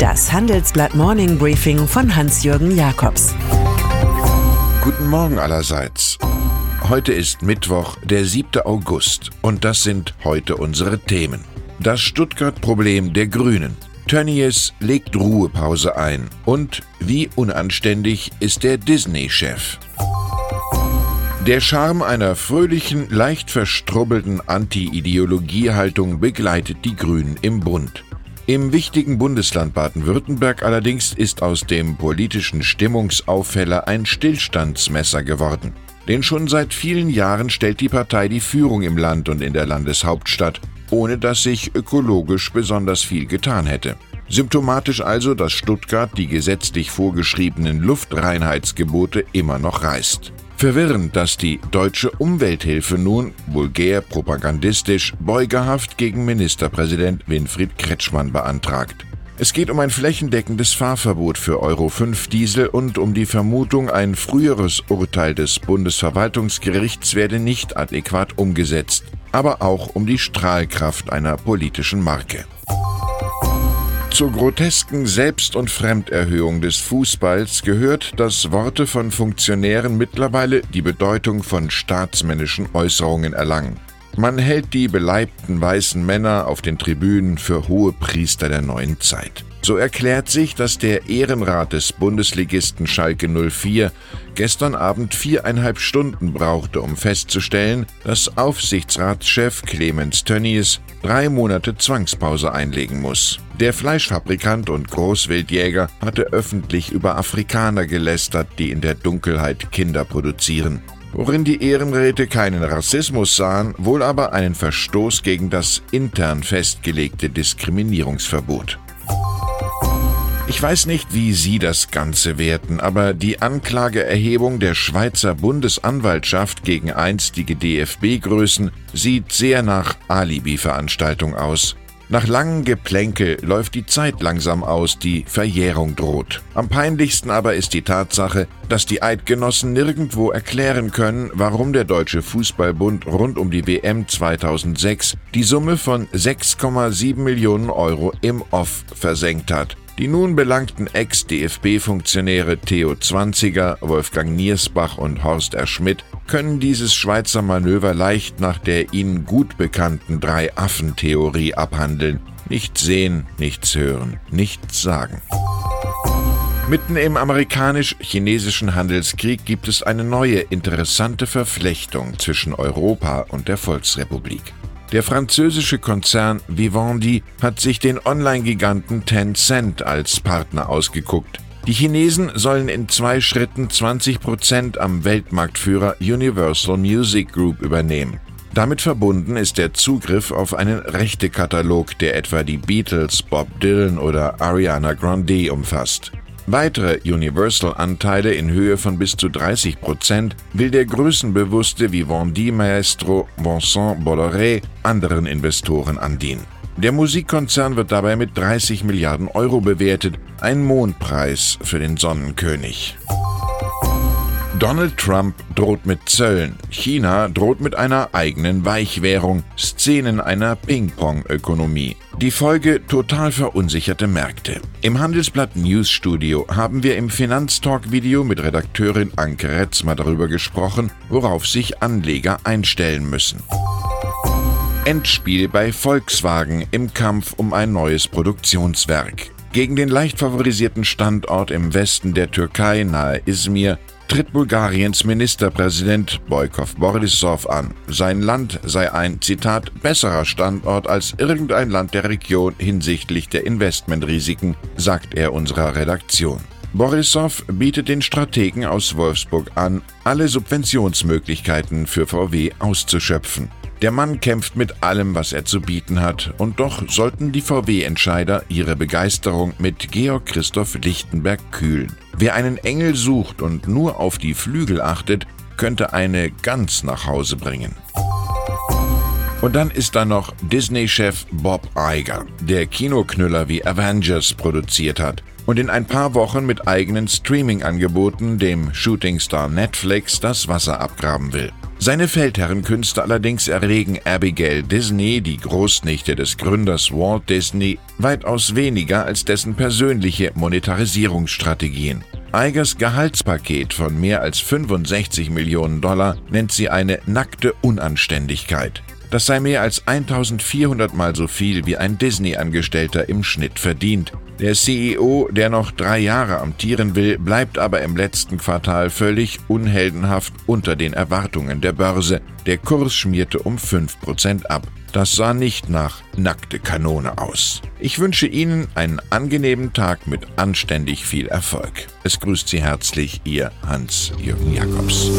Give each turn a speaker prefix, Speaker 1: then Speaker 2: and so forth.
Speaker 1: Das Handelsblatt Morning Briefing von Hans-Jürgen Jakobs.
Speaker 2: Guten Morgen allerseits. Heute ist Mittwoch, der 7. August, und das sind heute unsere Themen. Das Stuttgart-Problem der Grünen. Tönnies legt Ruhepause ein. Und wie unanständig ist der Disney-Chef? Der Charme einer fröhlichen, leicht verstrubbelten Anti-Ideologie-Haltung begleitet die Grünen im Bund. Im wichtigen Bundesland Baden-Württemberg allerdings ist aus dem politischen Stimmungsauffäller ein Stillstandsmesser geworden. Denn schon seit vielen Jahren stellt die Partei die Führung im Land und in der Landeshauptstadt, ohne dass sich ökologisch besonders viel getan hätte. Symptomatisch also, dass Stuttgart die gesetzlich vorgeschriebenen Luftreinheitsgebote immer noch reißt. Verwirrend, dass die deutsche Umwelthilfe nun, vulgär propagandistisch, beugehaft gegen Ministerpräsident Winfried Kretschmann beantragt. Es geht um ein flächendeckendes Fahrverbot für Euro 5 Diesel und um die Vermutung, ein früheres Urteil des Bundesverwaltungsgerichts werde nicht adäquat umgesetzt, aber auch um die Strahlkraft einer politischen Marke. Zur grotesken Selbst- und Fremderhöhung des Fußballs gehört, dass Worte von Funktionären mittlerweile die Bedeutung von staatsmännischen Äußerungen erlangen. Man hält die beleibten weißen Männer auf den Tribünen für hohe Priester der neuen Zeit. So erklärt sich, dass der Ehrenrat des Bundesligisten Schalke 04 gestern Abend viereinhalb Stunden brauchte, um festzustellen, dass Aufsichtsratschef Clemens Tönnies drei Monate Zwangspause einlegen muss. Der Fleischfabrikant und Großwildjäger hatte öffentlich über Afrikaner gelästert, die in der Dunkelheit Kinder produzieren worin die Ehrenräte keinen Rassismus sahen, wohl aber einen Verstoß gegen das intern festgelegte Diskriminierungsverbot. Ich weiß nicht, wie Sie das Ganze werten, aber die Anklageerhebung der Schweizer Bundesanwaltschaft gegen einstige DFB-Größen sieht sehr nach Alibi-Veranstaltung aus. Nach langem Geplänkel läuft die Zeit langsam aus, die Verjährung droht. Am peinlichsten aber ist die Tatsache, dass die Eidgenossen nirgendwo erklären können, warum der Deutsche Fußballbund rund um die WM 2006 die Summe von 6,7 Millionen Euro im Off versenkt hat. Die nun belangten Ex-DFB-Funktionäre Theo Zwanziger, Wolfgang Niersbach und Horst R. Schmidt können dieses Schweizer Manöver leicht nach der ihnen gut bekannten Drei-Affen-Theorie abhandeln. Nichts sehen, nichts hören, nichts sagen. Mitten im amerikanisch-chinesischen Handelskrieg gibt es eine neue interessante Verflechtung zwischen Europa und der Volksrepublik. Der französische Konzern Vivendi hat sich den Online-Giganten Tencent als Partner ausgeguckt. Die Chinesen sollen in zwei Schritten 20 Prozent am Weltmarktführer Universal Music Group übernehmen. Damit verbunden ist der Zugriff auf einen Rechtekatalog, der etwa die Beatles, Bob Dylan oder Ariana Grande umfasst. Weitere Universal-Anteile in Höhe von bis zu 30 Prozent will der größenbewusste Vivendi-Maestro Vincent Bolloré anderen Investoren andienen. Der Musikkonzern wird dabei mit 30 Milliarden Euro bewertet, ein Mondpreis für den Sonnenkönig. Donald Trump droht mit Zöllen, China droht mit einer eigenen Weichwährung, Szenen einer Ping-Pong-Ökonomie. Die Folge total verunsicherte Märkte. Im Handelsblatt News Studio haben wir im Finanztalk-Video mit Redakteurin Anke Retzmer darüber gesprochen, worauf sich Anleger einstellen müssen. Endspiel bei Volkswagen im Kampf um ein neues Produktionswerk. Gegen den leicht favorisierten Standort im Westen der Türkei nahe Izmir tritt Bulgariens Ministerpräsident Boykov Borisov an. Sein Land sei ein, Zitat, besserer Standort als irgendein Land der Region hinsichtlich der Investmentrisiken, sagt er unserer Redaktion. Borisov bietet den Strategen aus Wolfsburg an, alle Subventionsmöglichkeiten für VW auszuschöpfen. Der Mann kämpft mit allem, was er zu bieten hat, und doch sollten die VW-Entscheider ihre Begeisterung mit Georg Christoph Lichtenberg kühlen. Wer einen Engel sucht und nur auf die Flügel achtet, könnte eine ganz nach Hause bringen. Und dann ist da noch Disney-Chef Bob Iger, der Kinoknüller wie Avengers produziert hat und in ein paar Wochen mit eigenen Streaming-Angeboten dem Shootingstar Netflix das Wasser abgraben will. Seine Feldherrenkünste allerdings erregen Abigail Disney, die Großnichte des Gründers Walt Disney, weitaus weniger als dessen persönliche Monetarisierungsstrategien. Eigers Gehaltspaket von mehr als 65 Millionen Dollar nennt sie eine nackte Unanständigkeit. Das sei mehr als 1400 Mal so viel wie ein Disney-Angestellter im Schnitt verdient. Der CEO, der noch drei Jahre amtieren will, bleibt aber im letzten Quartal völlig unheldenhaft unter den Erwartungen der Börse. Der Kurs schmierte um 5% ab. Das sah nicht nach nackte Kanone aus. Ich wünsche Ihnen einen angenehmen Tag mit anständig viel Erfolg. Es grüßt Sie herzlich Ihr Hans-Jürgen Jakobs.